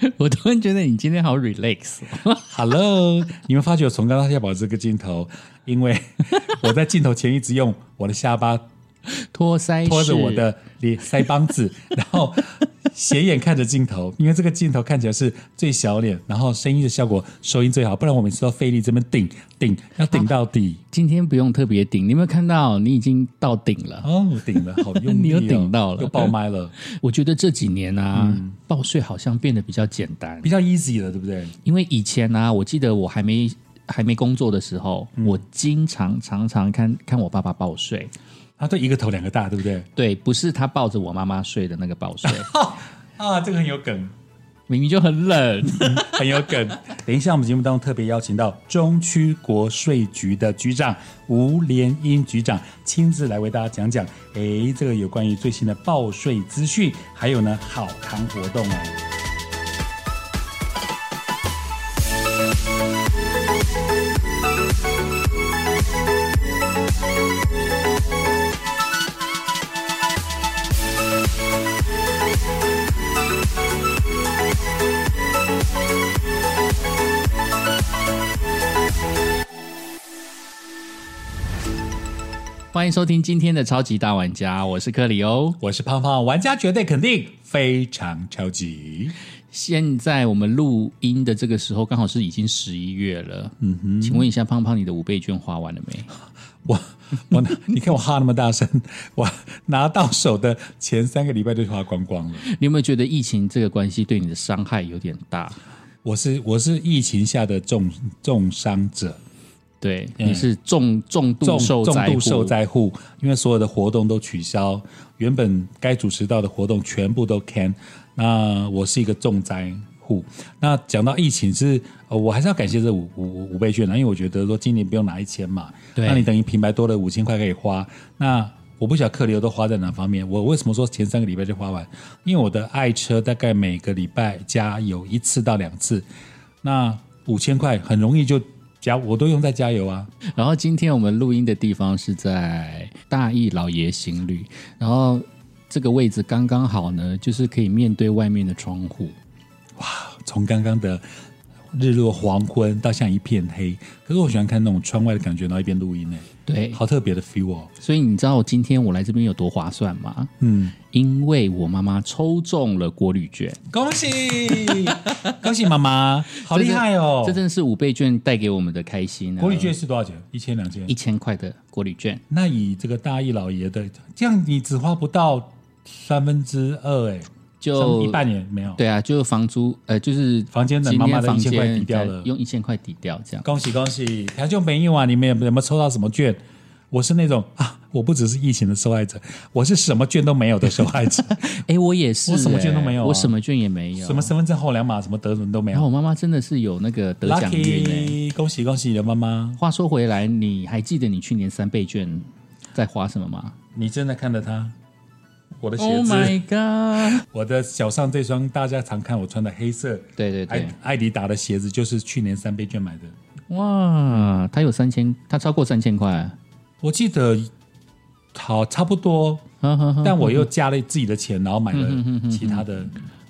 我突然觉得你今天好 relax，Hello，你们发觉我从刚到下保这个镜头，因为我在镜头前一直用我的下巴 托腮拖着我的脸 腮帮子，然后斜眼看着镜头，因为这个镜头看起来是最小脸，然后声音的效果收音最好，不然我每次都费力这边顶顶，要顶到底。今天不用特别顶，你有没有看到你已经到顶了？哦，顶了，好用力、哦，你有顶到了又爆麦了，我觉得这几年啊，报税好像变得比较简单，比较 easy 了，对不对？因为以前呢、我记得我还没还没工作的时候，我经常常常看看我爸爸报税。啊，对，一个头两个大，对不对？对，不是他抱着我妈妈睡的那个报税，啊，这个很有梗。明明就很冷。很有梗。等一下，我们节目当中特别邀请到中区国税局的局长吴连英局长亲自来为大家讲讲，哎，这个有关于最新的报税资讯，还有呢好康活动哦。欢迎收听今天的超级大玩家，我是克里欧。我是胖胖，玩家绝对肯定非常超级。现在我们录音的这个时候，刚好是已经十一月了。嗯哼，请问一下，胖胖，你的五倍券花完了没？我我你看我哈那么大声，我拿到手的前三个礼拜就花光光了。你有没有觉得疫情这个关系对你的伤害有点大？我是我是疫情下的重重伤者，对，你是重重度重受灾户，重度受灾户，因为所有的活动都取消，原本该主持到的活动全部都 can。那我是一个重灾户。那讲到疫情是，呃，我还是要感谢这五五五倍券啊，因为我觉得说今年不用拿一千嘛，那你等于平白多了五千块可以花。那我不晓得客流都花在哪方面。我为什么说前三个礼拜就花完？因为我的爱车大概每个礼拜加油一次到两次，那五千块很容易就加，我都用在加油啊。然后今天我们录音的地方是在大义老爷行旅，然后这个位置刚刚好呢，就是可以面对外面的窗户。哇从刚刚的日落黄昏到像一片黑，可是我喜欢看那种窗外的感觉，然后一边录音呢，对，好特别的 feel 哦。所以你知道我今天我来这边有多划算吗？嗯，因为我妈妈抽中了国旅券，恭喜 恭喜妈妈，好厉害哦！这真的是五倍券带给我们的开心、啊。国旅券是多少钱？一千两千一。千块的国旅券，那以这个大义老爷的，这样你只花不到三分之二，哎，就一半也没有。对啊，就房租呃，就是房间的妈妈的一千块抵掉了用一千块抵掉这样。恭喜恭喜！听众朋友啊，你们有没有抽到什么券？我是那种啊，我不只是疫情的受害者，我是什么券都没有的受害者，哎，我也是、我什么券都哎没有啊我什么券也没有。什么身份证后两码，什么德文都没有。然后我妈妈真的是有那个得奖运哎。Lucky，恭喜恭喜你的妈妈！话说回来，你还记得你去年三倍券在花什么吗你真的看着她，我的鞋？Oh 子 my god！我的脚上这双大家常看我穿的黑色对对对艾，艾迪达的鞋子，就是去年三倍券买的。哇，它有三千，它超过三千块。我记得好差不多，但我又加了自己的钱，然后买了其他的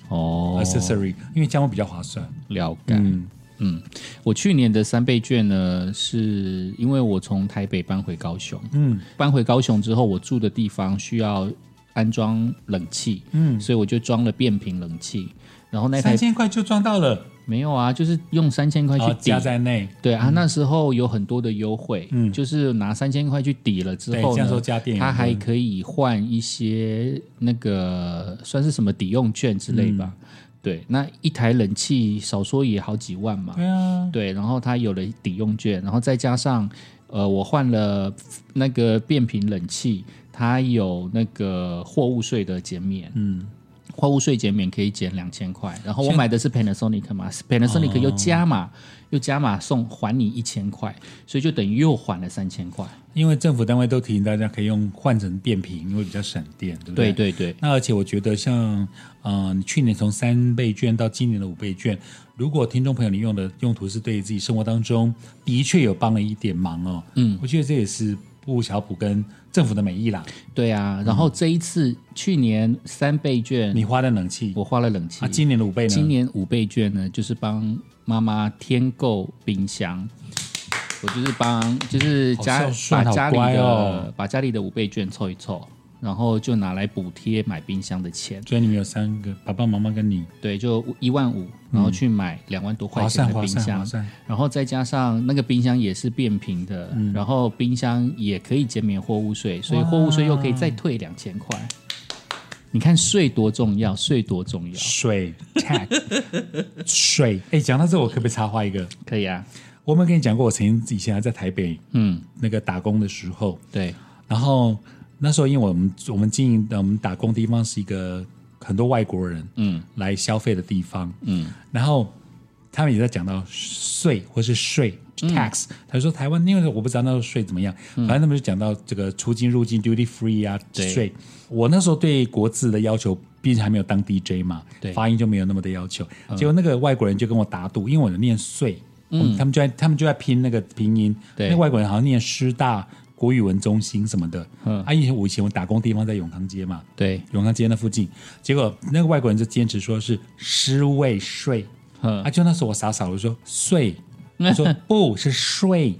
哦，accessory，因为这样会比较划算。了解。嗯，嗯，我去年的三倍券呢，是因为我从台北搬回高雄，嗯搬回高雄之后，我住的地方需要安装冷气，嗯，所以我就装了变频冷气。然后那台三千块就赚到了，没有啊，就是用三千块去抵。在内，对啊，那时候有很多的优惠，嗯。就是拿三千块去抵了之对，后呢这样说，加电影，它还可以换一些那个算是什么抵用券之类吧。嗯。对，那一台冷气少说也好几万嘛。对啊，对，然后它有了抵用券，然后再加上呃，我换了那个变频冷气，它有那个货物税的减免，嗯，货物税减免可以减两千块，然后我现买的是 Panasonic 嘛，Panasonic 又加码、又加码送还你一千块，所以就等于又还了三千块。因为政府单位都提醒大家可以用换成变频，因为比较省电，对不对？对？对对，那而且我觉得像，呃，你去年从三倍券到今年的五倍券，如果听众朋友你用的用途是对自己生活当中的确有帮了一点忙哦，嗯，我觉得这也是不小普跟政府的美意啦。对啊，然后这一次去年三倍券，你花了冷气我花了冷气啊，，今年的五倍呢？今年五倍券呢，就是帮妈妈添购冰箱。我就是帮，就是家把家里的、哦把家里的五倍券凑一凑，然后就拿来补贴买冰箱的钱。所以你们有三个爸爸妈妈跟你，对，就一万五，然后去买两万多块划钱的冰箱，算。然后再加上那个冰箱也是变频的，嗯。然后冰箱也可以减免货物税，所以货物税又可以再退两千块。你看税多重要，税多重要，税 tax 税，哎，讲到这，我可不可以插话一个？可以啊，我有没有跟你讲过，我曾经以前还在台北嗯，那个打工的时候，对，然后那时候因为我们我们经营的我们打工地方是一个很多外国人嗯。来消费的地方，嗯。然后他们也在讲到税或是税 tax，、他就说台湾因为我不知道那时候税怎么样，反正他们就讲到这个出境入境 duty free 啊对。税。我那时候对国字的要求，毕竟还没有当 DJ 嘛，对。发音就没有那么的要求。结果那个外国人就跟我打赌，因为我有念税，嗯，他们就在他们就在拼那个拼音，对。那外国人好像念师大国语文中心什么的，嗯。啊，以前我以前我打工地方在永康街嘛，对，永康街那附近，结果那个外国人就坚持说是尸位税，嗯。啊，就那时候我傻傻的我说税，他说不是税，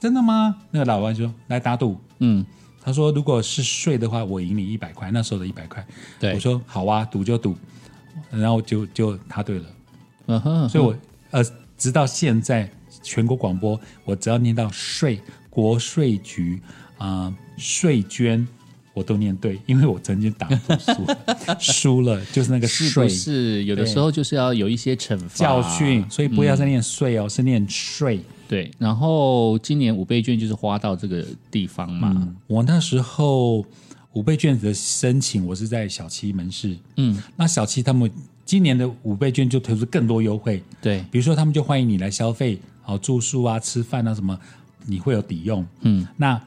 真的吗？那个老外说来打赌，嗯，他说如果是税的话，我赢你一百块，那时候的一百块，对。我说好啊，赌就赌，然后就就他对了，嗯哼，所以我呃直到现在全国广播，我只要念到税国税局啊、税捐。我都念对，因为我曾经打赌输了，输了就是那个是税不是有的对时候就是要有一些惩罚教训，所以不要再念税哦，是念税。对，然后今年五倍券就是花到这个地方嘛，我那时候五倍券的申请，我是在小七门市。嗯，那小七他们今年的五倍券就推出更多优惠，对，比如说他们就欢迎你来消费，好住宿啊、吃饭啊什么，你会有抵用。嗯，那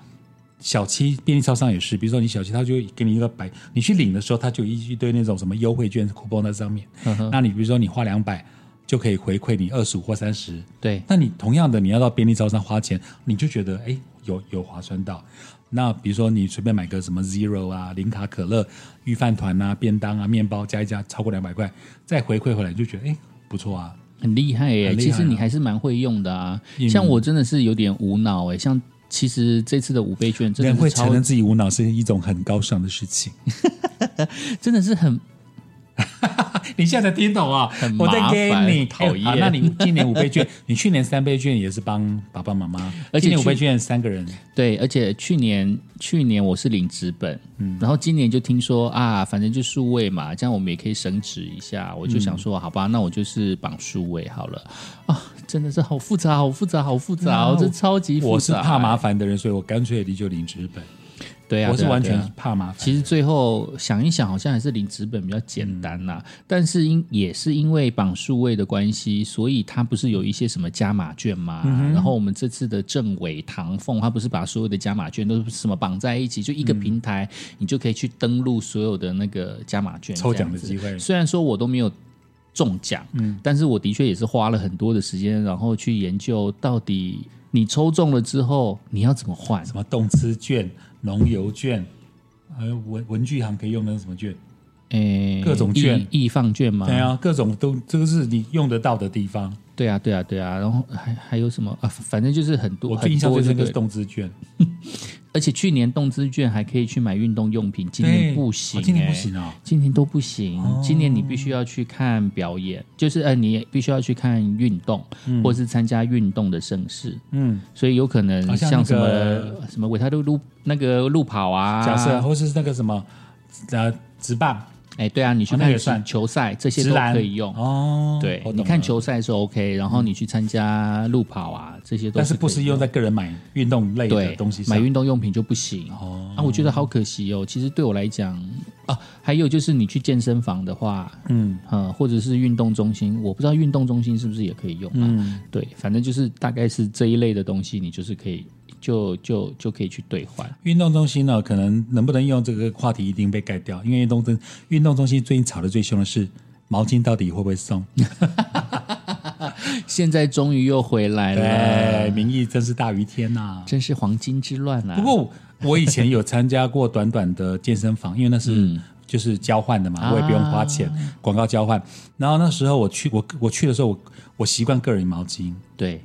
小七便利超商也是，比如说你小七，他就给你一个白，你去领的时候，他就一一堆那种什么优惠券 coupon 在上面。那你比如说你花两百，就可以回馈你二十五或三十。对，那你同样的，你要到便利超商花钱，你就觉得哎有有划算到。那比如说你随便买个什么 Zero 啊、零卡可乐、御饭团啊、便当啊、面包加一加超过两百块，再回馈回来，就觉得哎不错啊。很厉害耶！其实你还是蛮会用的啊。嗯像我真的是有点无脑哎，像其实这次的五倍券真的会承认自己无脑是一种很高尚的事情。真的是很 你现在才听懂啊？很？我在麻给你。烦讨厌。那你今年五倍券，你去年三倍券也是帮爸爸妈妈，而且五倍券三个人，对，而且去年去年我是领纸本，嗯，然后今年就听说啊，反正就数位嘛，这样我们也可以省纸一下，我就想说，好吧，那我就是绑数位好了。啊，真的是好复杂，好复杂，好复杂哦，啊这超级复杂，我是怕麻烦的人，所以我干脆离就领纸本。对啊，我是完全怕麻烦。其实最后想一想，好像还是领纸本比较简单呐、但是因也是因为绑数位的关系，所以它不是有一些什么加码券吗？然后我们这次的政委唐凤，他不是把所有的加码券都是什么绑在一起，就一个平台，你就可以去登录所有的那个加码券抽奖的机会虽然说我都没有中奖，嗯，但是我的确也是花了很多的时间，然后去研究到底你抽中了之后你要怎么换。什么动资券、农油券，还有文文具行可以用的什么券？诶，各种券易易放券吗？对啊，各种都这个是你用得到的地方。对啊，对啊，对啊，然后还还有什么啊？反正就是很多，我最印象最深刻是很多就对了动资券，而且去年动资券还可以去买运动用品，今年不行、哦今年不欸行哦。今年都不行。今年你必须要去看表演，就是呃，你必须要去看运动，或是参加运动的盛事。嗯，所以有可能像像什么、那个什么维他路路那个路跑啊，假设或是那个什么呃直棒、哎，对啊，你去看球哦那个也算球赛，这些都可以用。哦。对你看，球赛是 OK，然后你去参加路跑啊，这些都但是不是用在个人买运动类的东西上买运动用品就不行哦啊，我觉得好可惜哦。其实对我来讲啊，还有就是你去健身房的话，嗯呃，或者是运动中心，我不知道运动中心是不是也可以用啊？嗯，对，反正就是大概是这一类的东西，你就是可以就就就可以去兑换。运动中心呢，可能能不能用这个话题一定被盖掉，因为运动中运动中心最近吵得最凶的是毛巾到底会不会送？现在终于又回来，了，民意真是大于天呐、真是黄金之乱啊！不过我以前有参加过短短的健身房，因为那是、嗯就是交换的嘛，啊我也不用花钱，广告交换。然后那时候我去，我我去的时候，我我习惯个人毛巾，对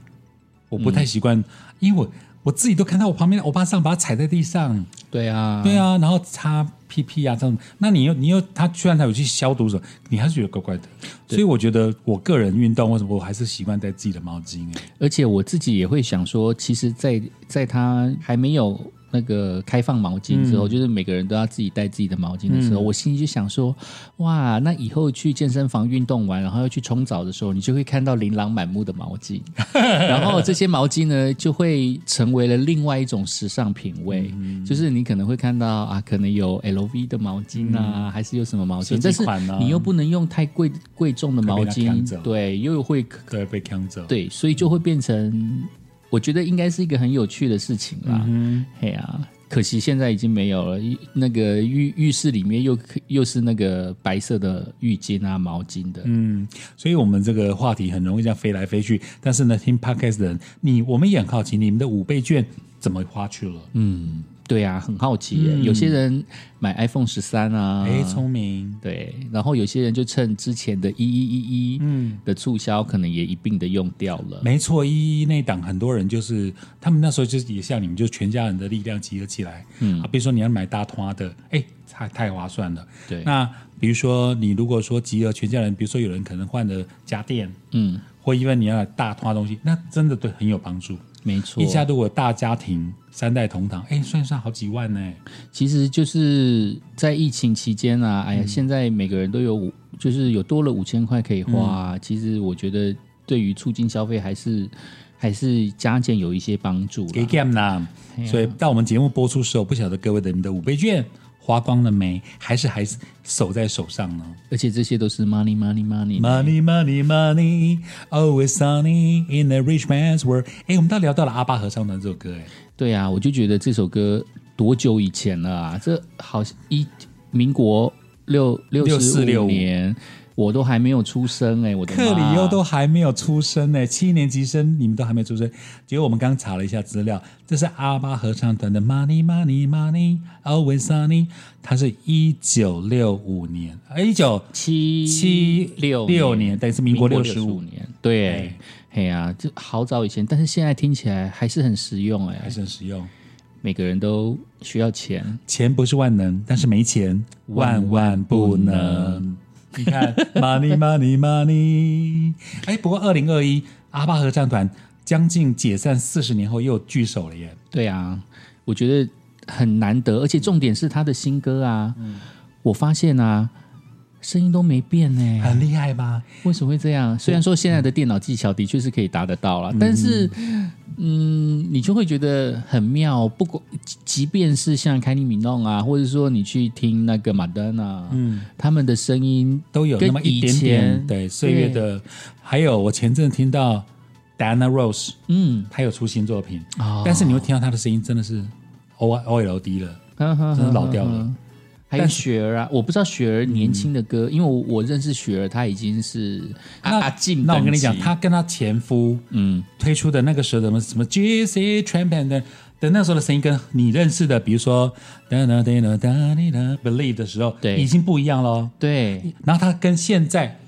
我不太习惯，因为我我自己都看到我旁边的欧巴桑把它踩在地上，对啊，对啊，然后擦屁屁啊这样，那你又你又他虽然他有去消毒什么，你还是觉得怪怪的。所以我觉得我个人运动，为什么我还是习惯带自己的毛巾、欸？而且我自己也会想说，其实在，在他还没有那个开放毛巾之后，就是每个人都要自己带自己的毛巾的时候，我心里就想说，哇，那以后去健身房运动完，然后要去冲澡的时候，你就会看到琳琅满目的毛巾，然后这些毛巾呢，就会成为了另外一种时尚品味，就是你可能会看到啊，可能有 LV 的毛巾啊，还是有什么毛设巾，但是你又不能用太贵贵重的毛巾，对，又会对，被抢走。对，所以就会变成，我觉得应该是一个很有趣的事情啦。嗯嘿啊，可惜现在已经没有了。一那个浴浴室里面又又是那个白色的浴巾啊、毛巾的。嗯，所以我们这个话题很容易这样飞来飞去。但是呢，听 podcast 的人，你我们也很好奇，你们的五倍券怎么花去了？嗯，对啊，很好奇耶。有些人买 iPhone 十三啊，哎、聪明，对，然后有些人就趁之前的一一一一嗯，的促销，可能也一并的用掉了。没错，一一那档很多人就是他们那时候就是也像你们，就全家人的力量集合起来。嗯啊，比如说你要买大团的，哎，太太划算了。对，那比如说你如果说集合全家人，比如说有人可能换了家电，嗯，或因为你要买大团东西，那真的对很有帮助。没错。一家如果大家庭三代同堂，哎，算一算好几万呢。其实就是在疫情期间啊，嗯哎呀，现在每个人都有五，就是有多了五千块可以花。其实我觉得对于促进消费还是还是加减有一些帮助给。game 呢，所以到我们节目播出时候，不晓得各位的你的五倍券花光了没，还是还是守在手上呢而且这些都是 money money money。？Money, money, money, always sunny in the rich man's world。哎，我们到聊到了阿巴合唱团这首歌，哎，对啊，我就觉得这首歌多久以前了啊？这好像一民国六六十6465五年，我都还没有出生哎、我的克里妈欧都还没有出生呢，七年级生你们都还没有出生。结果我们刚查了一下资料，这是阿巴合唱团的 Money Money Money Always Sunny，它是一九六五年，哎，一九七七六六年，等于是民国六十五，年，对哎，嘿呀、就好早以前，但是现在听起来还是很实用哎、还是很实用。每个人都需要钱，钱不是万能，但是没钱万万不能。你看，money money money。哎，不过二零二一阿巴合唱团将近解散四十年后又聚首了耶。对啊，我觉得很难得，而且重点是他的新歌啊，我发现啊，声音都没变呢、很厉害吧？为什么会这样？虽然说现在的电脑技巧的确是可以达得到了，但是，嗯，你就会觉得很妙。不管即即便是像凯尼米弄啊，或者说你去听那个马丹娜，嗯，他们的声音都有那么一点点对岁月的。还有我前阵听到 Diana Rose，嗯，她有出新作品，哦但是你会听到她的声音真的是 O O L D 了。真真的老掉了。还有但雪儿啊，我不知道雪儿年轻的歌，因为我我认识雪儿，她已经是阿阿静。那我跟你讲，她跟她前夫嗯，推出的那个时候的什么什么 G C Trampan 的的那时候的声音，跟你认识的，比如说哒哒哒哒哒哒 Believe 的时候，对已经不一样了。对，然后她跟现在，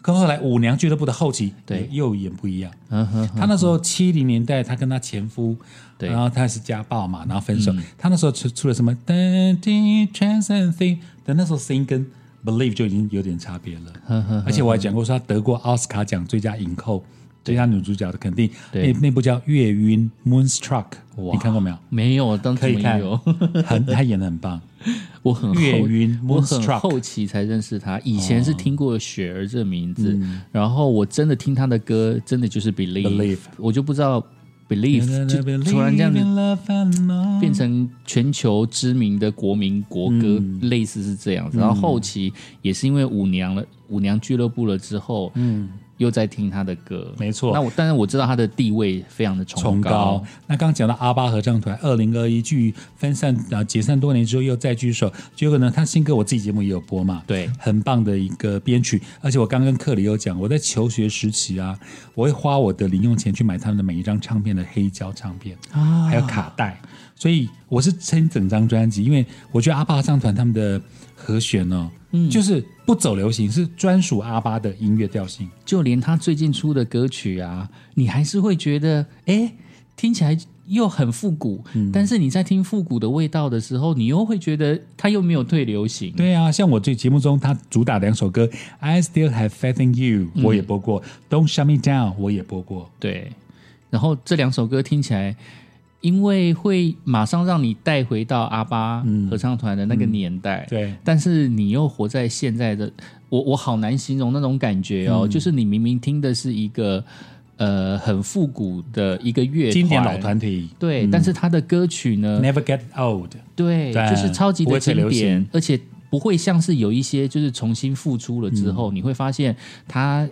跟后来舞娘俱乐部的后期，对又也不一样。嗯哼，她那时候七零年代，她跟她前夫，对然后她是家暴嘛，然后分手。她那时候出出了什么 d a Chance and Thing》，但那时候声音跟 Believe 就已经有点差别了。呵呵而且我还讲过，说她得过奥斯卡奖最佳影后、最佳女主角的肯定。那那部叫《月晕 Moonstruck》，你看过没有？没有，当可以看有？很，她演的很棒。我很月后晕我很 Moonstruck 后期才认识他，以前是听过雪儿这名字，嗯然后我真的听他的歌，真的就是 Believe，, Believe 我就不知道 Believe 就突然这样子子变成全球知名的国民国歌，嗯。类似是这样子。然后后期也是因为舞娘了，舞娘俱乐部了之后，嗯，又在听他的歌，没错那我但是我知道他的地位非常的崇崇高。那刚刚讲到阿巴合唱团，二零二一距分散啊解散多年之后又再聚首，结果呢，他新歌我自己节目也有播嘛，对很棒的一个编曲。而且我刚跟克里有讲，我在求学时期啊，我会花我的零用钱去买他们的每一张唱片的黑胶唱片啊还有卡带，所以我是听整张专辑，因为我觉得阿巴合唱团他们的和弦哦，嗯就是不走流行，是专属阿巴的音乐调性。就连他最近出的歌曲啊，你还是会觉得，哎，听起来又很复古，嗯但是你在听复古的味道的时候，你又会觉得他又没有退流行。对啊，像我这节目中他主打两首歌《I Still Have Faith in You》，我也播过，Don't Shut Me Down》我也播过。对，然后这两首歌听起来，因为会马上让你带回到阿巴合唱团的那个年代，对。但是你又活在现在的，我我好难形容那种感觉哦，嗯。就是你明明听的是一个呃很复古的一个乐经典老团体。对，但是他的歌曲呢，Never Get Old，对，对就是超级的经典，而且不会像是有一些就是重新复出了之嗯。后，你会发现他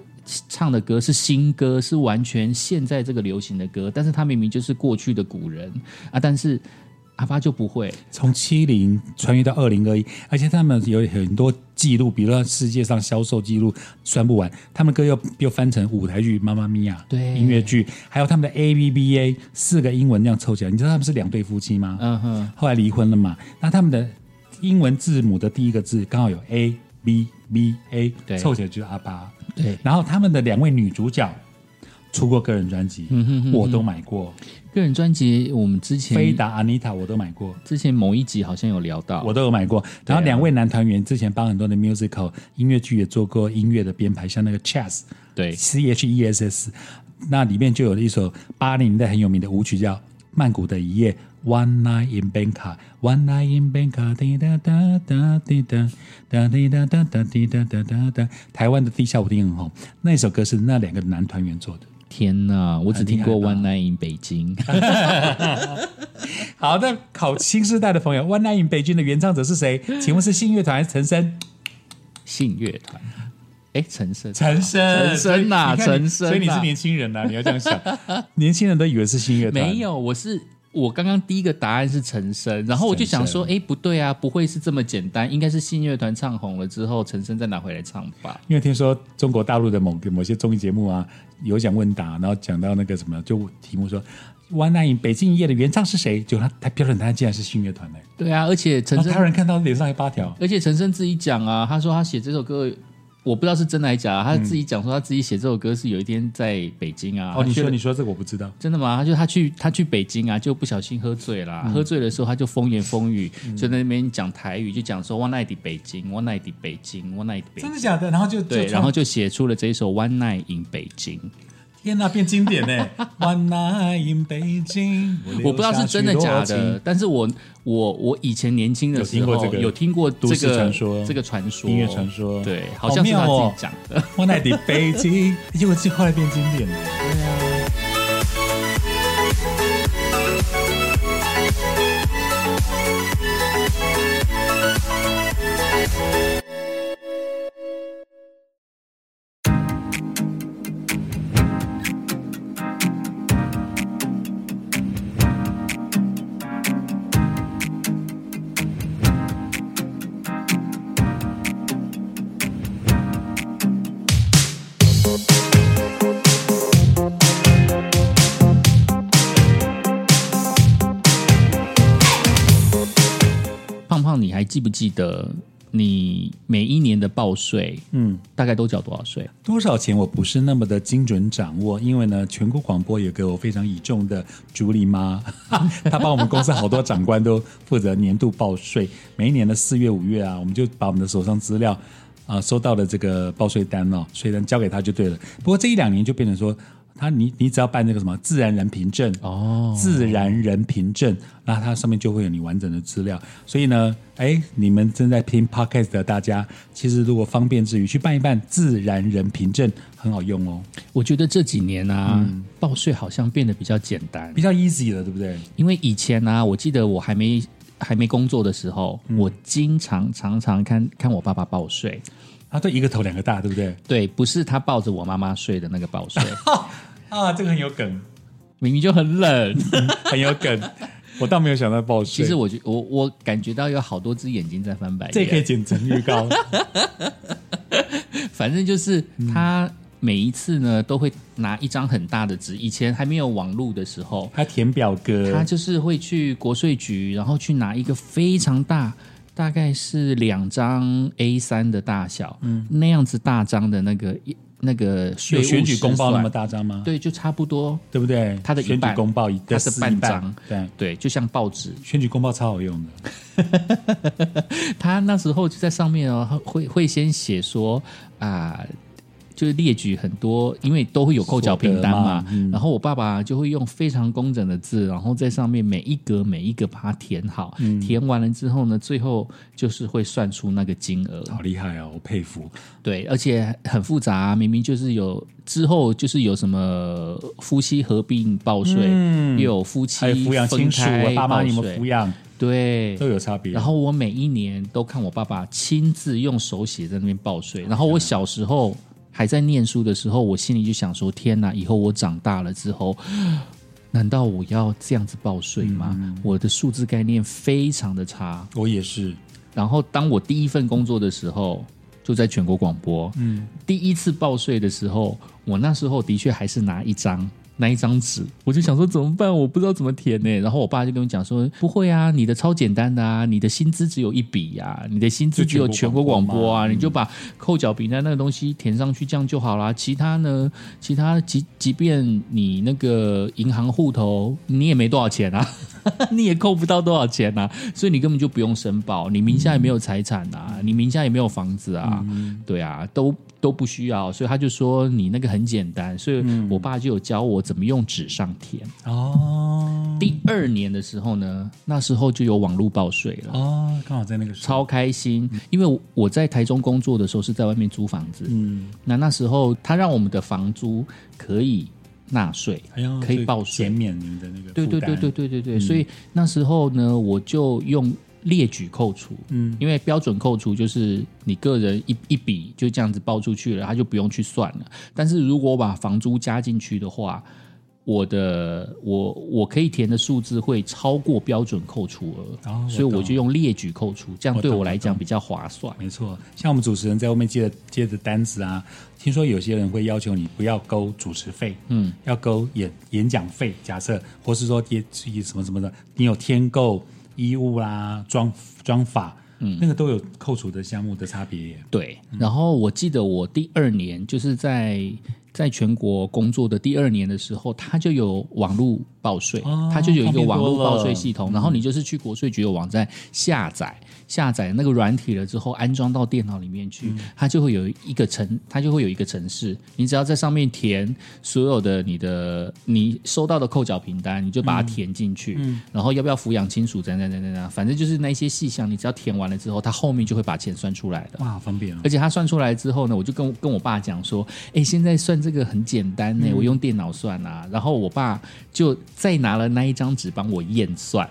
唱的歌是新歌，是完全现在这个流行的歌，但是他明明就是过去的古人啊，但是阿巴就不会，从七零穿越到二零二一，而且他们有很多记录，比如说世界上销售记录算不完，他们歌又又翻成舞台剧《妈妈咪呀》对。音乐剧，还有他们的 A B B A 四个英文那样凑起来，你知道他们是两对夫妻吗？嗯哼，后来离婚了嘛，那他们的英文字母的第一个字刚好有 A B B A，对。凑起来就是阿巴。对，然后他们的两位女主角出过个人专辑，我都买过。个人专辑我们之前飞达、阿妮塔我都买过，之前某一集好像有聊到，我都有买过。然后两位男团员之前帮很多的 musical 音乐剧也做过音乐的编排，像那个 Chess 对。C H E S S，那里面就有了一首八零年代很有名的舞曲叫《曼谷的一夜》（One Night in Bangkok），One Night in Bangkok，滴答答答滴答答滴答答答滴答答答答。台湾的地下舞厅很红，那首歌是那两个男团员做的。天哪，我只听过《One Night in 北京》，好那，考新时代的朋友，《One Night in 北京》的原唱者是谁？请问是信乐团还是陈升？信乐团，哎，陈升，陈升，陈升呐陈升所以你是年轻人呐、你要这样想，年轻人都以为是信乐团，没有，我是我刚刚第一个答案是陈升，然后我就想说，哎，不对啊，不会是这么简单，应该是信乐团唱红了之后，陈升再拿回来唱吧？因为听说中国大陆的某个某些综艺节目啊，有讲问答，然后讲到那个什么，就题目说《One Night 北京一夜》的原唱是谁？结果他他标准答案竟然是信乐团的，对啊，而且陈升然后台湾人看到脸上有八条，而且陈升自己讲啊，他说他写这首歌，我不知道是真的还是假的，他自己讲说他自己写这首歌是有一天在北京啊。哦，你说你说这个我不知道，真的吗？他就他去他去北京啊，就不小心喝醉啦。嗯喝醉的时候他就风言风语，就在那边讲台语，就讲说 One Night in 北京，One Night in 北京，One Night 北京。真的假的？然后就对，就然后就写出了这一首 One Night in 北京。天呐，变经典呢！One Night in Beijing，，我不知道是真的假的，但是我我我以前年轻的时候有听过这个有听过都市这个传说这个传说音乐传说对，好好像是他自己讲的。One Night in Beijing，，结果这后来变经典了。胖记不记得你每一年的报税，嗯，大概都缴多少税？多少钱我不是那么的精准掌握，因为呢，全国广播有个我非常倚重的朱莉妈，她帮我们公司好多长官都负责年度报税，每一年的四月、五月啊，我们就把我们的手上资料啊、收到的这个报税单哦，税单交给他就对了。不过这一两年就变成说。他你你只要办那个什么自然人凭证哦自然人凭证，那它上面就会有你完整的资料。所以呢，哎，你们正在听 podcast 的大家，其实如果方便之余去办一办自然人凭证，很好用哦，我觉得这几年啊，嗯报税好像变得比较简单比，较 easy 了，对不对？因为以前啊，我记得我还没还没工作的时候，嗯我经常常常看看我爸爸报税。啊，对，一个头两个大，对不对？对，不是他抱着我妈妈睡的那个抱睡，啊，这个很有梗，明明就很冷。很有梗。我倒没有想到抱睡，其实我觉我我感觉到有好多只眼睛在翻白眼，这可以剪成预告。反正就是他每一次呢都会拿一张很大的纸，以前还没有网络的时候，他填表格，他就是会去国税局，然后去拿一个非常大，大概是两张 A 三的大小，嗯，那样子大张的那个一那个有选举公报那么大张吗？对，就差不多，对不对？它的一选举公报一它是半张，对，对，就像报纸，选举公报超好用的。他那时候就在上面哦，会会先写说啊。就是列举很多，因为都会有扣缴凭单嘛。然后我爸爸就会用非常工整的字，然后在上面每一格每一个把它填好，嗯。填完了之后呢，最后就是会算出那个金额，好厉害哦，我佩服。对，而且很复杂、啊明明就是有之后就是有什么夫妻合并报税，嗯。又有夫妻还有抚养亲爸妈有没抚养，对，都有差别。然后我每一年都看我爸爸亲自用手写在那边报税。然后我小时候还在念书的时候，我心里就想说：天哪！以后我长大了之后，难道我要这样子报税吗？我的数字概念非常的差。我也是，然后当我第一份工作的时候，就在全国广播。嗯，第一次报税的时候，我那时候的确还是拿一张那一张纸，我就想说怎么办？我不知道怎么填呢。然后我爸就跟我讲说：不会啊，你的超简单的啊，你的薪资只有一笔呀、你的薪资只有全国广播啊，你就把扣缴凭单那个东西填上去，这样就好啦。其他呢，其他即即便你那个银行户头你也没多少钱啊。你也扣不到多少钱啊，所以你根本就不用申报，你名下也没有财产啊，你名下也没有房子啊，对啊，都都不需要，所以他就说你那个很简单，所以我爸就有教我怎么用纸上填。哦。第二年的时候呢，那时候就有网络报税了。哦，刚好在那个时候，超开心，因为我在台中工作的时候是在外面租房子，嗯，那那时候他让我们的房租可以纳税，哎，可以报税。减免您的那个对对对对对对，所以那时候呢，我就用列举扣除，嗯因为标准扣除就是你个人一一笔就这样子报出去了，他就不用去算了。但是如果我把房租加进去的话，我的我我可以填的数字会超过标准扣除额，哦所以我就用列举扣除，这样对我来讲比较划算。没错，像我们主持人在外面接的接的单子啊，听说有些人会要求你不要勾主持费，嗯，要勾演演讲费，假设或是说也什么什么的，你有添购衣物啦、装装法，嗯，那个都有扣除的项目的差别耶。对，然后我记得我第二年就是在在全国工作的第二年的时候，它就有网络报税，哦它就有一个网络报税系统，然后你就是去国税局的网站下载。下载那个软体了之后，安装到电脑里面去，它就会有一个城，它就会有一个城市。你只要在上面填所有的你的你收到的扣缴凭单，你就把它填进去，然后要不要抚养亲属，等等等等等，反正就是那些细项，你只要填完了之后，它后面就会把钱算出来的。哇，好方便哦而！且它算出来之后呢，我就跟跟我爸讲说，哎，现在算这个很简单呢，我用电脑算啊。然后我爸就再拿了那一张纸帮我验算，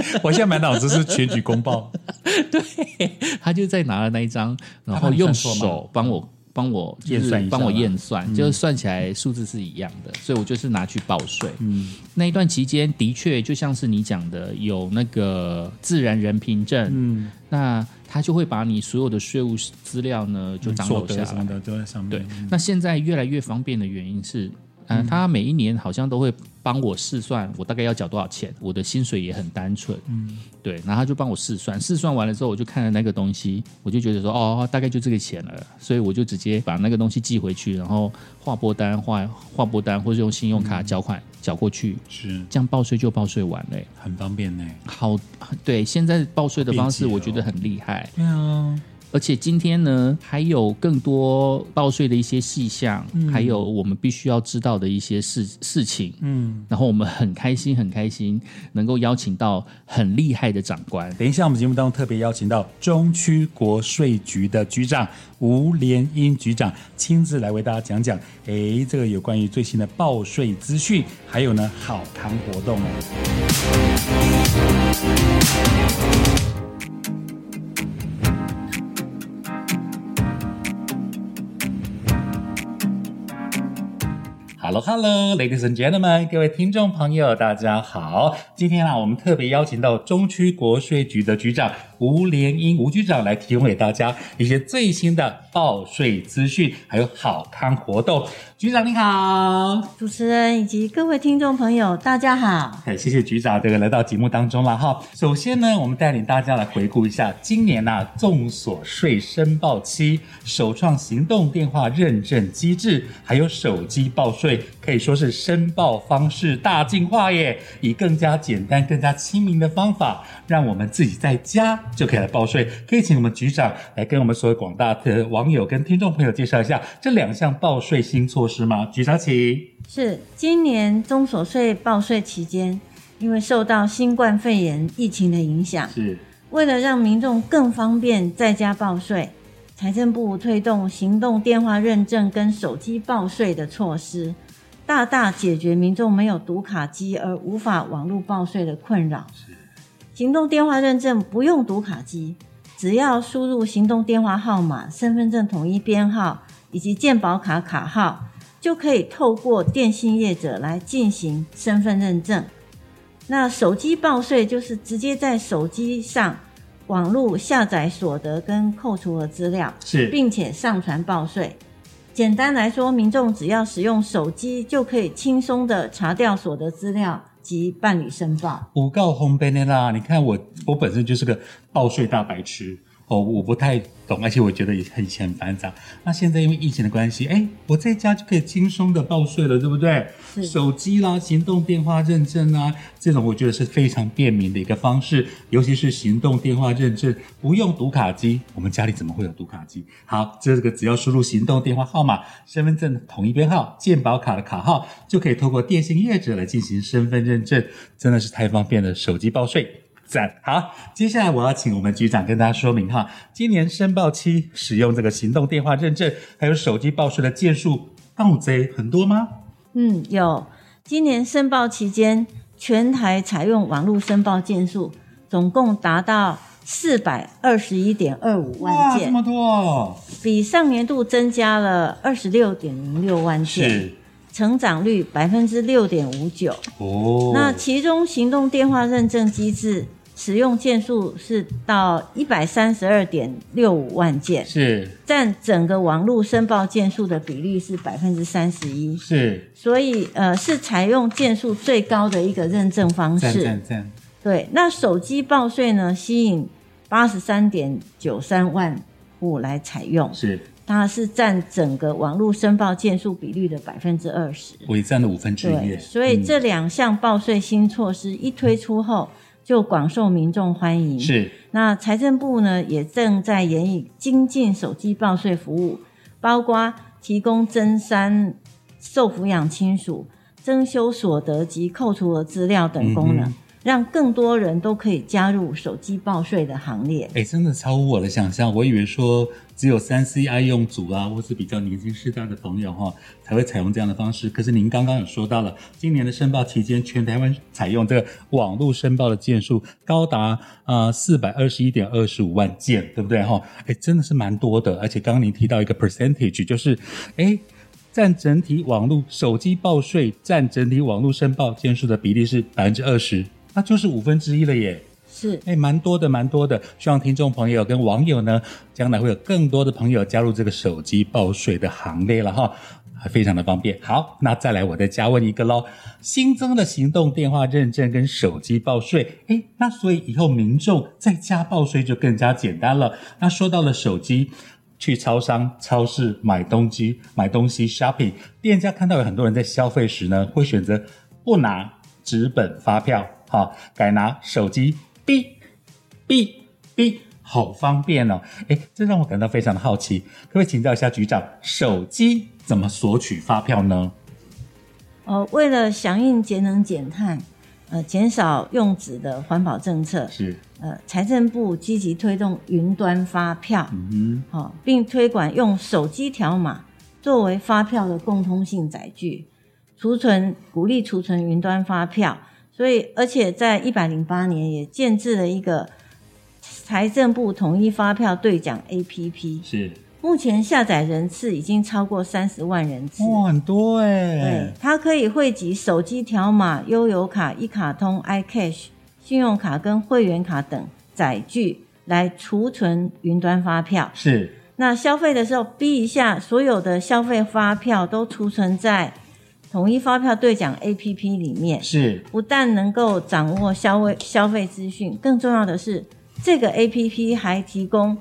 我现在满脑子是选举公报，对他就在拿了那一张，然后用手帮我。帮我就是验算帮我吗验算，就是算起来数字是一样的，所以我就是拿去报税。嗯，那一段期间的确就像是你讲的，有那个自然人凭证，嗯，那他就会把你所有的税务资料呢就掌所握下来什么。的都在上面。对，那现在越来越方便的原因是，呃，他每一年好像都会帮我试算，我大概要缴多少钱，我的薪水也很单纯，嗯，对，然后他就帮我试算，试算完了之后，我就看了那个东西，我就觉得说，哦，大概就这个钱了，所以我就直接把那个东西寄回去，然后划拨单划划拨单，或者用信用卡缴款缴过去，是。这样报税就报税完嘞。很方便呢。好，对，现在报税的方式我觉得很厉害。对啊，而且今天呢，还有更多报税的一些细项，还有我们必须要知道的一些事事情。嗯，然后我们很开心，很开心能够邀请到很厉害的长官。等一下，我们节目当中特别邀请到中区国税局的局长吴连英局长亲自来为大家讲讲，哎，这个有关于最新的报税资讯，还有呢好康活动哦。Hello，ladies and Gentlemen，各位听众朋友，大家好。今天啊，我们特别邀请到中区国税局的局长吴连英吴局长来提供给大家一些最新的报税资讯，还有好康活动。局长你好，主持人以及各位听众朋友，大家好。哎，谢谢局长这个来到节目当中了哈。首先呢，我们带领大家来回顾一下今年呐、众所税申报期首创行动电话认证机制，还有手机报税，可以说是申报方式大进化耶，以更加简单、更加亲民的方法，让我们自己在家就可以来报税。可以请我们局长来跟我们所有广大的网友跟听众朋友介绍一下这两项报税新措施吗？局长，请。是今年中所税报税期间，因为受到新冠肺炎疫情的影响，是为了让民众更方便在家报税，财政部推动行动电话认证跟手机报税的措施，大大解决民众没有读卡机而无法网络报税的困扰。行动电话认证不用读卡机，只要输入行动电话号码、身份证统一编号以及健保卡卡号，就可以透过电信业者来进行身份认证。那手机报税就是直接在手机上网络下载所得跟扣除的资料，是并且上传报税。简单来说，民众只要使用手机就可以轻松的查掉所得资料及办理申报。不告红贝内啦，你看我我本身就是个报税大白痴哦，我不太懂，而且我觉得也很以前很繁杂。那现在因为疫情的关系，哎，我在家就可以轻松的报税了，对不对？是手机啦、行动电话认证啊，这种我觉得是非常便民的一个方式，尤其是行动电话认证不用读卡机，我们家里怎么会有读卡机？好，这个只要输入行动电话号码、身份证统一编号、健保卡的卡号，就可以透过电信业者来进行身份认证，真的是太方便了，手机报税。赞好，接下来我要请我们局长跟大家说明哈，今年申报期使用这个行动电话认证还有手机报税的件数，盗贼很多吗？嗯，有。今年申报期间，全台采用网络申报件数总共达到四百二十一点二五万件，这件，么多，比上年度增加了二十六点零六万件，是成长率百分之六点五九。哦。那其中行动电话认证机制使用件数是到一百三十二点六五万件，是占整个网络申报件数的比例是百分之三十一。是所以呃是采用件数最高的一个认证方式。赞赞，对，那手机报税呢，吸引八十三点九三万户来采用，是它是占整个网络申报件数比率的百分之二十。我也占了五分之一对，所以嗯这两项报税新措施一推出后，就广受民众欢迎。是。那财政部呢，也正在研议精进手机报税服务，包括提供增删受抚养亲属、增修所得及扣除额资料等功能，嗯让更多人都可以加入手机报税的行列。哎，真的超乎我的想象。我以为说只有三 C 爱用族啊，或是比较年轻世代的朋友哈、才会采用这样的方式。可是您刚刚有说到了，今年的申报期间，全台湾采用这个网络申报的件数高达啊四百二十一点二十五万件，对不对哈、哎，真的是蛮多的。而且刚刚您提到一个 percentage，就是哎。占整体网络手机报税占整体网络申报件数的比例是百分之二十，那就是五分之一了耶。是哎，蛮多的，蛮多的。希望听众朋友跟网友呢，将来会有更多的朋友加入这个手机报税的行列了哈，还非常的方便。好，那再来我再加问一个喽，新增的行动电话认证跟手机报税，哎，那所以以后民众在家报税就更加简单了。那说到了手机。去超商、超市买东西、买东西 shopping，店家看到有很多人在消费时呢，会选择不拿纸本发票，哈、改拿手机哔哔哔，好方便哦！诶，这让我感到非常的好奇，可不可以请教一下局长，手机怎么索取发票呢？呃，为了响应节能减碳，呃，减少用纸的环保政策，是，呃，财政部积极推动云端发票，嗯好、并推广用手机条码作为发票的共通性载具，储存鼓励储存云端发票，所以而且在一百零八年也建制了一个财政部统一发票兑奖 APP，。是，目前下载人次已经超过三十万人次。哇，很多对哎，，它可以汇集手机条码、悠游卡、一卡通、iCash、信用卡跟会员卡等载具来储存云端发票。是那消费的时候，逼一下，所有的消费发票都储存在统一发票兑奖 APP 里面。是，不但能够掌握消费消费资讯，更重要的是，这个 APP 还提供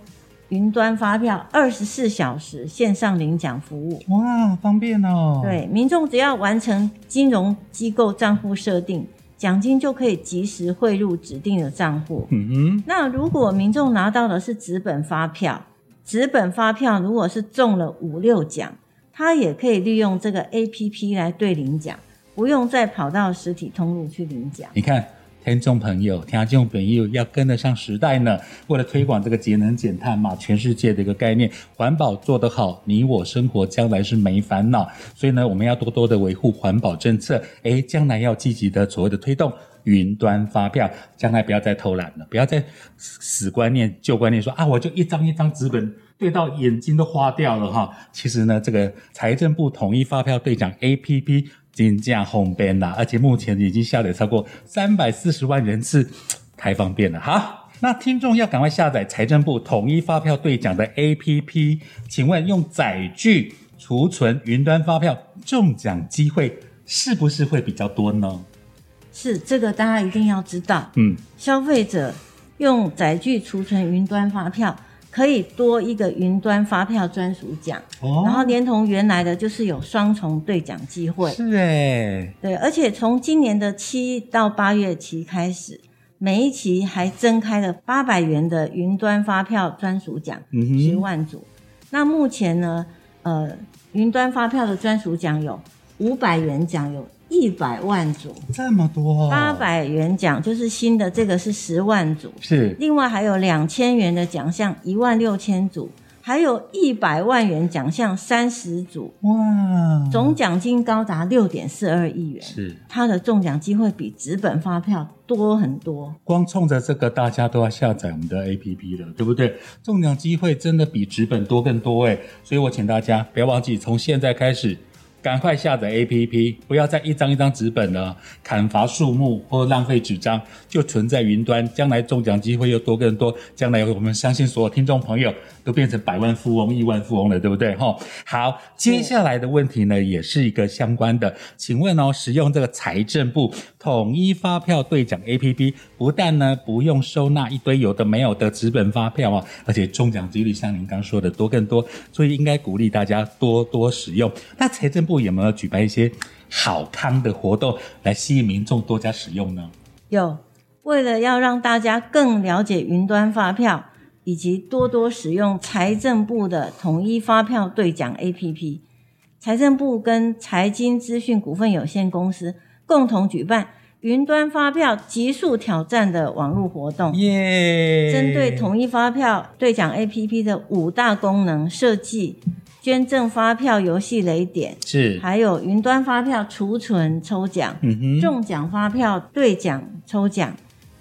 云端发票二十四小时线上领奖服务。哇，方便哦。，对，民众只要完成金融机构账户设定，奖金就可以及时汇入指定的账户。嗯哼那如果民众拿到的是纸本发票，纸本发票如果是中了五六奖，他也可以利用这个 APP 来对领奖，不用再跑到实体通路去领奖。你看，听众朋友、听众朋友要跟得上时代呢。为了推广这个节能减碳嘛，全世界的一个概念，环保做得好，你我生活将来是没烦恼。所以呢，我们要多多的维护环保政策。诶，将来要积极的所谓的推动。云端发票，将来不要再偷懒了，不要再死观念、旧观念说啊，我就一张一张纸本对到眼睛都花掉了哈。其实呢，这个财政部统一发票兑奖 APP 金价红边啦，而且目前已经下载超过三百四十万人次，太方便了哈。那听众要赶快下载财政部统一发票兑奖的 APP，请问用载具储存云端发票，中奖机会是不是会比较多呢？是这个，大家一定要知道。嗯，消费者用载具储存云端发票，可以多一个云端发票专属奖，哦然后连同原来的就是有双重兑奖机会。是哎，对，而且从今年的七到八月期开始，每一期还增开了八百元的云端发票专属奖，十万组。那目前呢，呃，云端发票的专属奖有五百元奖，有一百万组。这么多，八百元奖就是新的，这个是十万组，是另外还有两千元的奖项一万六千组，还有一百万元奖项三十组，哇，总奖金高达六点四二亿元。是它的中奖机会比纸本发票多很多。光冲着这个，大家都要下载我们的 APP 了，对不对？中奖机会真的比纸本多更多哎，所以我请大家不要忘记，从现在开始。赶快下载 APP，不要再一张一张纸本了，砍伐树木或浪费纸张，就存在云端。将来中奖机会又多更多，将来我们相信所有听众朋友都变成百万富翁、亿万富翁了，对不对？哈，好，接下来的问题呢，也是一个相关的，请问哦，使用这个财政部统一发票兑奖 APP，不但呢不用收纳一堆有的没有的纸本发票哦，而且中奖几率像您刚说的多更多，所以应该鼓励大家多多使用。那财政部有没有举办一些好康的活动来吸引民众多加使用呢？有，为了要让大家更了解云端发票，以及多多使用财政部的统一发票兑奖 APP，财政部跟财经资讯股份有限公司共同举办云端发票极速挑战的网络活动。耶！针对统一发票兑奖 APP 的五大功能设计，捐赠发票游戏雷点，是，还有云端发票储存抽奖、嗯，中奖发票兑奖抽奖，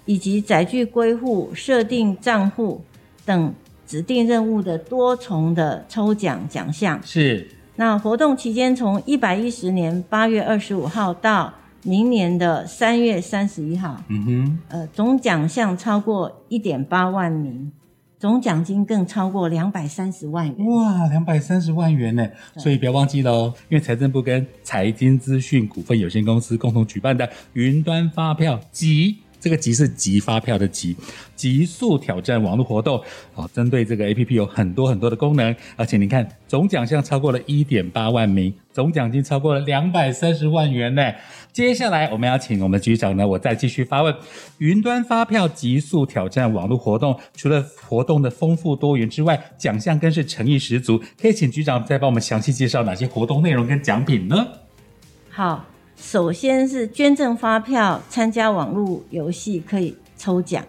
以及载具归户、设定账户等指定任务的多重的抽奖奖项。是那活动期间从一百一十年八月二十五号到明年的三月三十一号，嗯哼，呃，总奖项超过一点八万名，总奖金更超过两百三十万元。哇，两百三十万元呢！所以不要忘记了哦，因为财政部跟财经资讯股份有限公司共同举办的云端发票集。这个集是集发票的集，极速挑战网络活动哦，针对这个 A P P 有很多很多的功能，而且你看总奖项超过了一点八万名，总奖金超过了两百三十万元呢。接下来我们要请我们局长呢，我再继续发问：云端发票极速挑战网络活动，除了活动的丰富多元之外，奖项更是诚意十足。可以请局长再帮我们详细介绍哪些活动内容跟奖品呢？好，首先是捐赠发票，参加网络游戏可以抽奖。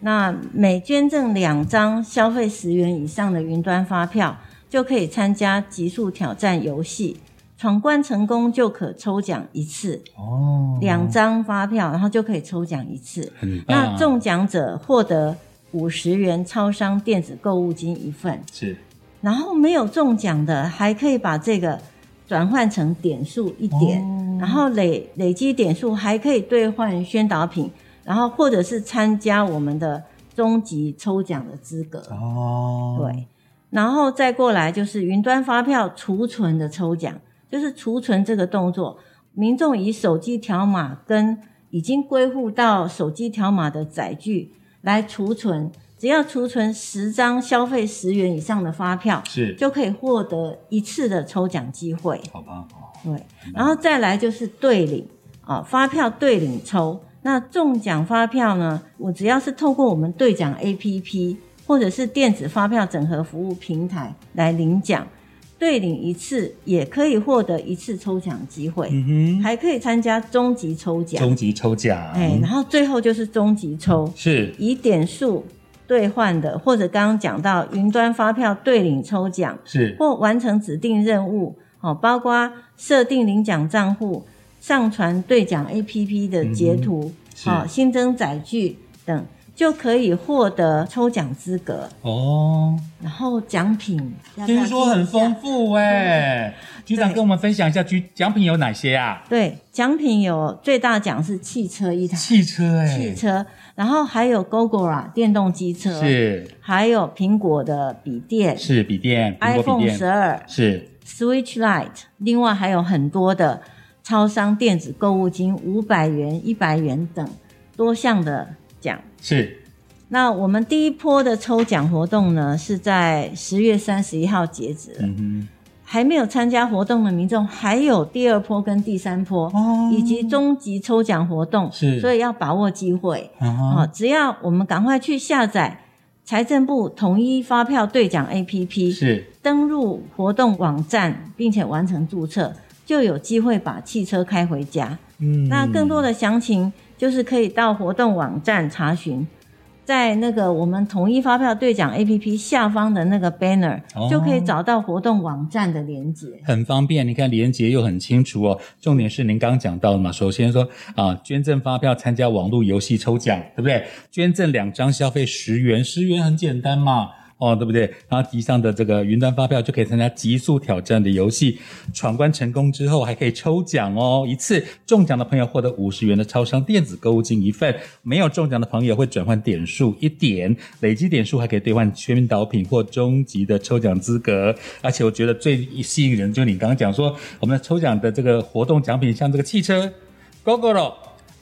那每捐赠两张消费十元以上的云端发票，就可以参加极速挑战游戏，闯关成功就可抽奖一次，哦，两张发票，然后就可以抽奖一次。那中奖者获得五十元超商电子购物金一份。是。然后没有中奖的，还可以把这个转换成点数一点，然后累累积点数还可以兑换宣导品，然后或者是参加我们的终极抽奖的资格。哦，对，然后再过来就是云端发票储存的抽奖，就是储存这个动作，民众以手机条码跟已经归户到手机条码的载具来储存，只要储存十张消费十元以上的发票，是，就可以获得一次的抽奖机会。好棒哦，对，然后再来就是对领啊，发票对领抽。那中奖发票呢？我只要是透过我们兑奖 APP 或者是电子发票整合服务平台来领奖，对领一次也可以获得一次抽奖机会，嗯还可以参加终极抽哼，奖。终极抽奖，哎，然后最后就是终极抽，是以点数兑换的，或者刚刚讲到云端发票对领抽奖，是，或完成指定任务，哦，包括设定领奖账户、上传兑奖 APP 的截图，是哦，新增载具等，就可以获得抽奖资格。哦，然后奖品听说很丰富哎，局长跟我们分享一下，局奖品有哪些啊？对，奖品有最大奖是汽车一台，汽车哎，汽车，然后还有 GoGoRa 电动机车，，是。还有苹果的笔电。是笔电，，iPhone 十电二。是。Switch Lite，另外还有很多的超商电子购物金五百元、一百元等多项的奖。是。那我们第一波的抽奖活动呢，是在十月三十一号截止了。嗯还没有参加活动的民众，还有第二波跟第三波，哦。以及终极抽奖活动，是。所以要把握机会。哼，哦啊，只要我们赶快去下载财政部统一发票兑奖 APP，是。登入活动网站，并且完成注册，就有机会把汽车开回家。嗯。那更多的详情就是可以到活动网站查询，在那个我们统一发票兑奖 APP 下方的那个 banner、哦就可以找到活动网站的连接。很方便，你看连接又很清楚哦。重点是您刚刚讲到的嘛，首先说啊，捐赠发票参加网络游戏抽奖，对不对？捐赠两张消费十元，十元很简单嘛。哦，对不对？然后集上的这个云端发票就可以参加极速挑战的游戏，闯关成功之后还可以抽奖哦。一次中奖的朋友获得五十元的超商电子购物金一份，没有中奖的朋友会转换点数一点，累积点数还可以兑换宣导品或终极的抽奖资格。而且我觉得最吸引人就是你刚刚讲说，我们的抽奖的这个活动奖品，像这个汽车、GoGo、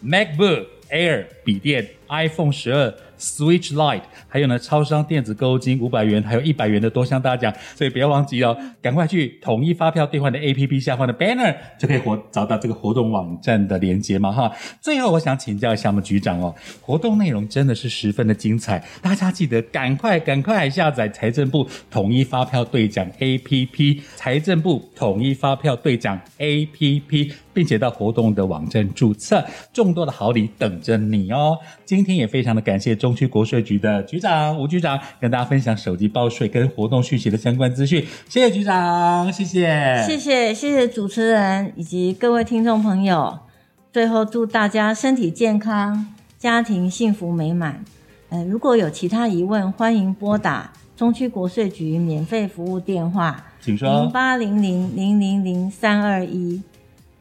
MacBook Air 笔电、iPhone 十二、Switch Lite，还有呢超商电子购物金五百元，还有一百元的多项大奖，所以不要忘记哦，赶快去统一发票兑换的 APP 下方的 banner 就可以活找到这个活动网站的连接嘛哈。最后我想请教一下我们局长哦，活动内容真的是十分的精彩，大家记得赶快赶快下载财政部统一发票兑奖 APP，财政部统一发票兑奖 APP。并且到活动的网站注册，众多的好礼等着你哦！今天也非常的感谢中区国税局的局长吴局长跟大家分享手机报税跟活动讯息的相关资讯，谢谢局长，谢谢，谢谢谢谢主持人以及各位听众朋友。最后祝大家身体健康，家庭幸福美满。呃，如果有其他疑问，欢迎拨打中区国税局免费服务电话请说零说。八零零零零零三二一，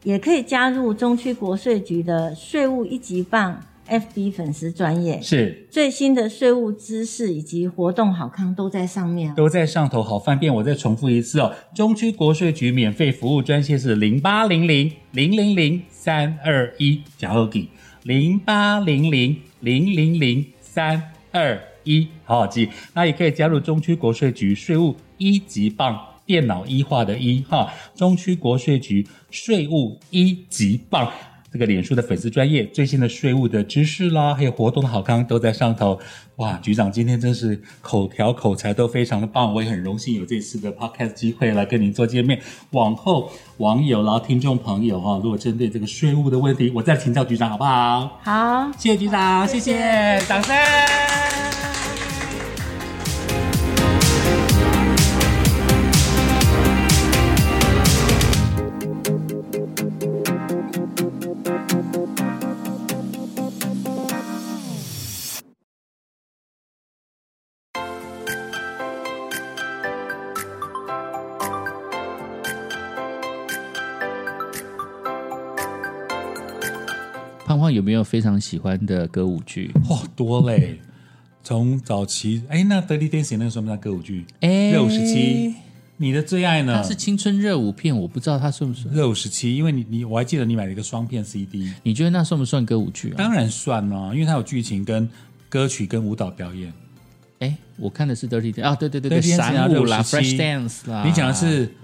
也可以加入中区国税局的税务一级棒 FB 粉丝专业，是，最新的税务知识以及活动好康都在上面哦。都在上头，好方便。我再重复一次哦，中区国税局免费服务专线是零八零零零零零三二一，加后给零八零零零零零三二一，好好记。那也可以加入中区国税局税务一级棒。电脑一化的一哈，中区国税局税务一级棒，这个脸书的粉丝专业最新的税务的知识啦，还有活动的好康都在上头。哇，局长今天真是口条口才都非常的棒，我也很荣幸有这次的 podcast 机会来跟您做见面。往后网友啦、听众朋友哈，如果针对这个税务的问题，我再请教局长好不好？好，谢谢局长，谢谢，掌声。有没有非常喜欢的歌舞剧？哇，多嘞！从早期，哎，那《Dirty Dancing》那个算不算歌舞剧？哎热舞时期，你的最爱呢它？是青春热舞片，我不知道它算不算。热舞时期，因为你你我还记得你买了一个双片 CD，你觉得那算不算歌舞剧啊？当然算了，因为它有剧情跟歌曲跟舞蹈表演。哎，我看的是 Dirty 啊，对对对对闪舞啦，Fresh Dance 啦。你讲的是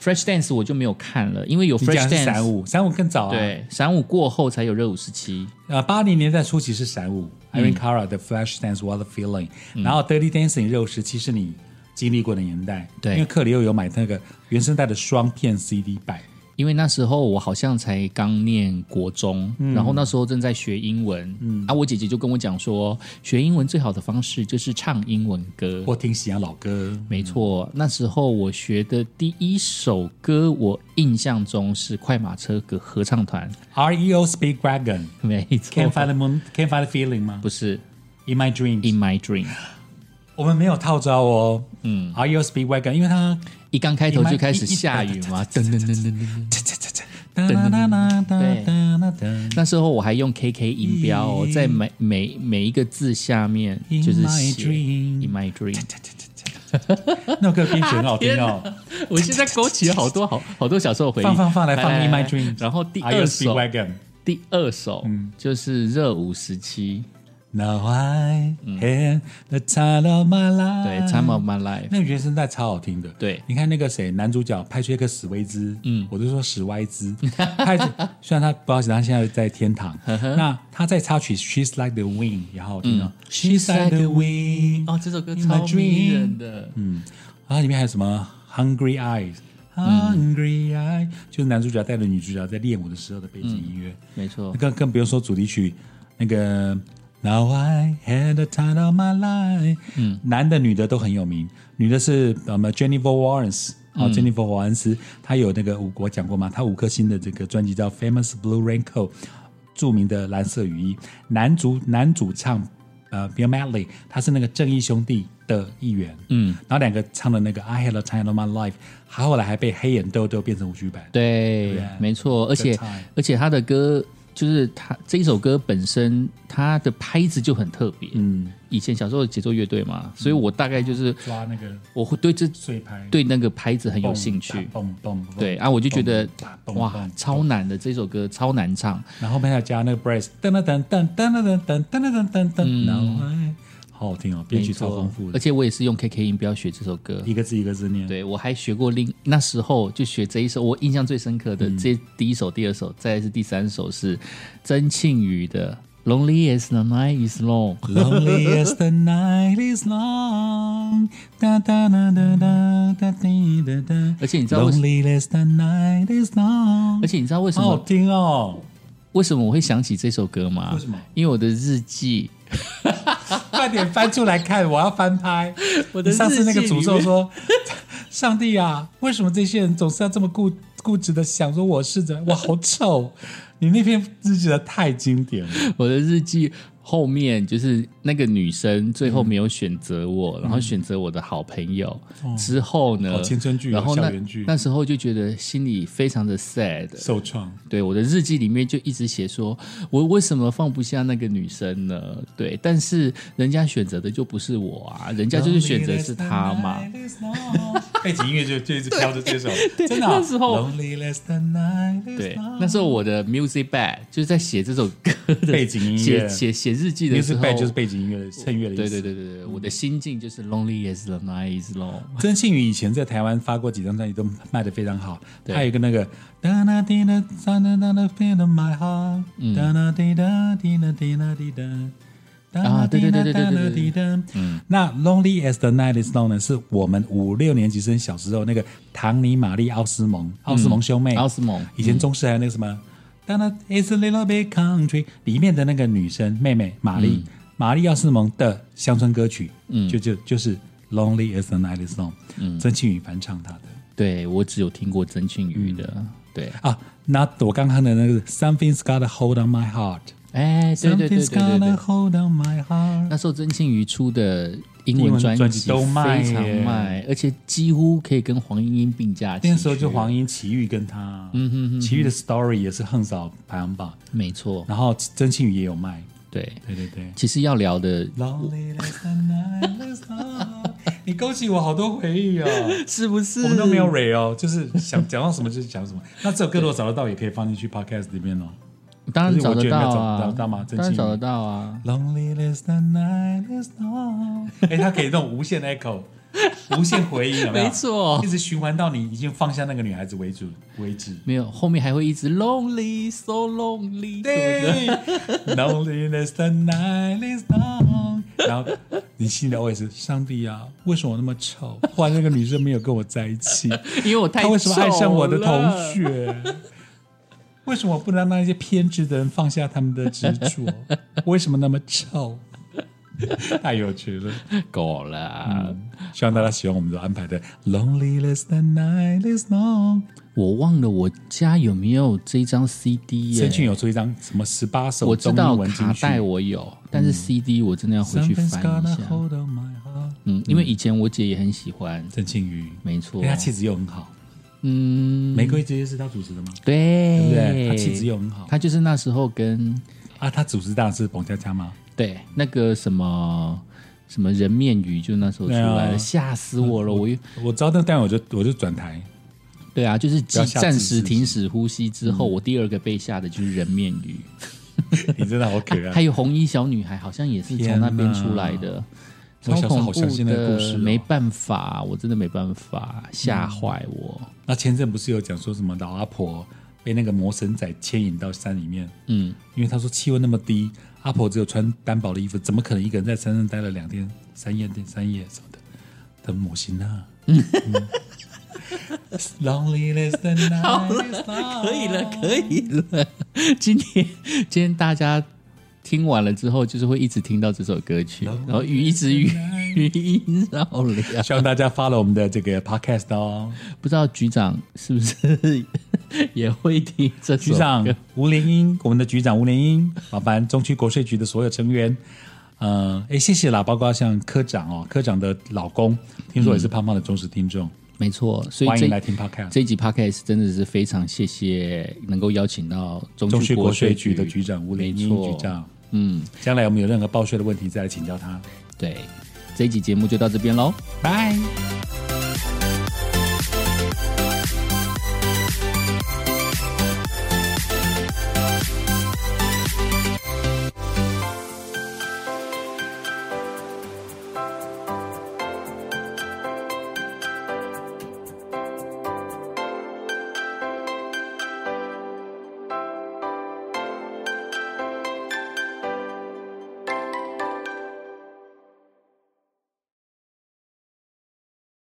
Fresh Dance，我就没有看了，因为有 Fresh Dance 闪舞，闪舞更早啊。，对，闪舞过后才有热舞时期。呃，八零年代初期是闪舞，Irene Cara 的 Fresh Dance What a Feeling，、然后 Dirty Dancing 热舞时期是你经历过的年代。对因为克里又有买那个原声带的双片 CD 版。因为那时候我好像才刚念国中，然后那时候正在学英文，啊，我姐姐就跟我讲说，学英文最好的方式就是唱英文歌。我听喜欢老歌，没错，那时候我学的第一首歌，我印象中是快马车歌合唱团，REO Speedwagon。没错 Can't，find the moon, can't find the feeling 吗不是？In my dreams，In My Dream。我们没有套招哦。嗯，REO Speedwagon，因为它一刚开头就开始下雨嘛，噔噔噔噔噔噔。对那时候我还用 KK 音标、哦，在每每每一个字下面就是写 dream In My Dream。那首歌编曲很好听哦。我现在勾起了好多好好多小时候的回忆。放放放来放 In My Dreams 然后第二首，第二首就是热舞时期，Now I had the time of my life。对《Time of My Life》。那个原声带超好听的。对你看那个谁，男主角派崔克史威兹，嗯，我就说史歪兹，派虽然他不好意思，他现在在天堂。那他在插曲《She's Like the Wind》也好好听哦。She's Like the Wind，哦，这首歌超迷人的。嗯，然后里面还有什么 Hungry Eyes。Hungry eyes，就是男主角带着女主角在练舞的时候的背景音乐，没错，更更不用说主题曲那个 Now I had the time of my life，嗯，男的女的都很有名，女的是呃 Jennifer Lawrence。哦、j e n n i f e r 华恩斯，她有那个五，我讲过吗？她五颗星的这个专辑叫《Famous Blue Raincoat》，著名的蓝色雨衣。男主男主唱呃 Bill Medley，他是那个正义兄弟的一员，嗯，然后两个唱的那个《I Had a Time of My Life》，他后来还被黑眼豆豆变成舞剧版，对对，没错，而且而且他的歌就是他这一首歌本身，它的拍子就很特别。嗯，以前小时候的节奏乐队嘛，所以我大概就是抓那个我会对这碎拍，对那个拍子很有兴趣。蹦蹦蹦，对啊，我就觉得哇超难的这首歌超难唱。然后还要加那个 brace，噔噔噔噔噔噔噔噔噔噔噔，然后哎，好好听哦，编曲超丰富的，而且我也是用 KK 音标学这首歌。一个字一个字念，对我还学过另那时候就学这一首，我印象最深刻的嗯这第一首、第二首，再是第三首是曾庆瑜的《Lonely as the Night Is Long 》。Lonely as the night is long，哒哒哒哒哒哒滴哒哒。而且你知道 Lonely as the night is long，而且你知道为什么好好听哦！为什么我会想起这首歌吗？为什么？因为我的日记，快点翻出来看，我要翻拍。我的你上次那个诅咒说：“ 上帝啊，为什么这些人总是要这么固固执的想说我是怎？我好丑。”你那篇日记的太经典了，我的日记后面就是那个女生最后没有选择我，然后选择我的好朋友、之后呢，青春剧哦然后那校园剧那时候就觉得心里非常的 sad。受创。对，我的日记里面就一直写说，我为什么放不下那个女生呢？对，但是人家选择的就不是我啊，人家就是选择是她嘛。背景音乐就就一直飘着这首，真的啊、那时候 Lonely night 对那时候我的 music bag 就是在写这首歌的背景音写乐写写日记的时 music 候就是背景音乐的衬乐的意思。对对对对对，我的心境就是 lonely as the night is long。曾庆宇以前在台湾发过几张专辑，都卖的非常好。对他有一个那个哒啦滴哒哒哒哒哒 feel of my heart，哒啦滴哒滴哒滴哒滴哒。对对对对对对对。嗯，那 Lonely as the Night is Long 呢，是我们五六年级生小时候那个唐尼、玛丽、奥斯蒙、奥斯蒙兄妹、奥斯蒙，以前中式还有那个什么。当然，It's a little bit country 里面的那个女生妹妹玛丽，玛丽奥斯蒙的乡村歌曲，嗯，就就就是 Lonely as the Night is Long，嗯，曾庆宇翻唱她的。对，我只有听过曾庆宇的。对啊，那我刚刚的那个 Something's Got a Hold on My Heart，哎，对对对对对对。那时候曾庆瑜出的英英文文专专辑都卖非常卖，而且几乎可以跟黄莺莺并驾齐驱。那时候就黄莺、奇遇跟他，嗯哼哼，奇遇的 Story 也是横扫排行榜，没错，然后曾庆瑜也有卖，对。对对对。其实要聊的你勾起我好多回忆哦。是不是我们都没有 r 哦，就是想讲到什么就是讲什么。那这首歌如果找得到，也可以放进去 podcast 里面哦。当然找得到啊，找得到吗当然找得到啊。Lonely as the night is long，哎，它可以那种无限 echo，无限回音，有没有？没错一直循环到你已经放下那个女孩子为主为止。没有，后面还会一直 lonely so lonely，对不对？对，Lonely as the night is long，然后你心里 always 上帝啊，为什么我那么丑？后来那个女生没有跟我在一起，因为我太她为什么爱上我的同学？为什么不能让那些偏执的人放下他们的执着？为什么那么丑？太有趣了！够了。希望大家喜欢我们的安排的。Lonely as the night is long。我忘了我家有没有这张 CD 耶申？庆有出一张什么十八首中我知道卡带我有，但是 CD 我真的要回去翻一下。嗯，因为以前我姐也很喜欢，郑庆瑜，没错因为。他气质又很好。嗯，玫瑰之夜是他主持的吗？对，对不对？他气质又很好。他就是那时候跟啊，他主持当然是彭佳佳吗？对那个什么什么人面鱼，就那时候出来对了，啊吓死我了！我又我知道，但但我就我就转台。对啊，就是暂时停止呼吸之后，我第二个被吓的就是人面鱼，你真的好 可爱还。有红衣小女孩，好像也是从那边出来的。天哪我小时候超恐怖好相信那个故事哦没办法，我真的没办法，吓坏我。那前阵不是有讲说什么老阿婆被那个魔神仔牵引到山里面，嗯，因为他说气温那么低，阿婆只有穿单薄的衣服，怎么可能一个人在山上待了两天三夜三夜什么的？的魔心啊。嗯 Lonely as the night is long 可以了，可以了。今天今天大家听完了之后，就是会一直听到这首歌曲，然后雨一直语语音绕梁。希望大家发了我们的这个 podcast 哦。不知道局长是不是也会听这？局长吴连英，我们的局长吴连英，麻烦中区国税局的所有成员，呃，哎，谢谢啦，包括像科长哦，科长的老公，听说也是胖胖的忠实听众，没错，所以欢迎来听 podcast。这一集 podcast 真的是非常谢谢能够邀请到中中区国税局局的局长吴连英局长，嗯，将来我们有任何报税的问题再来请教他。对，这一集节目就到这边喽，拜。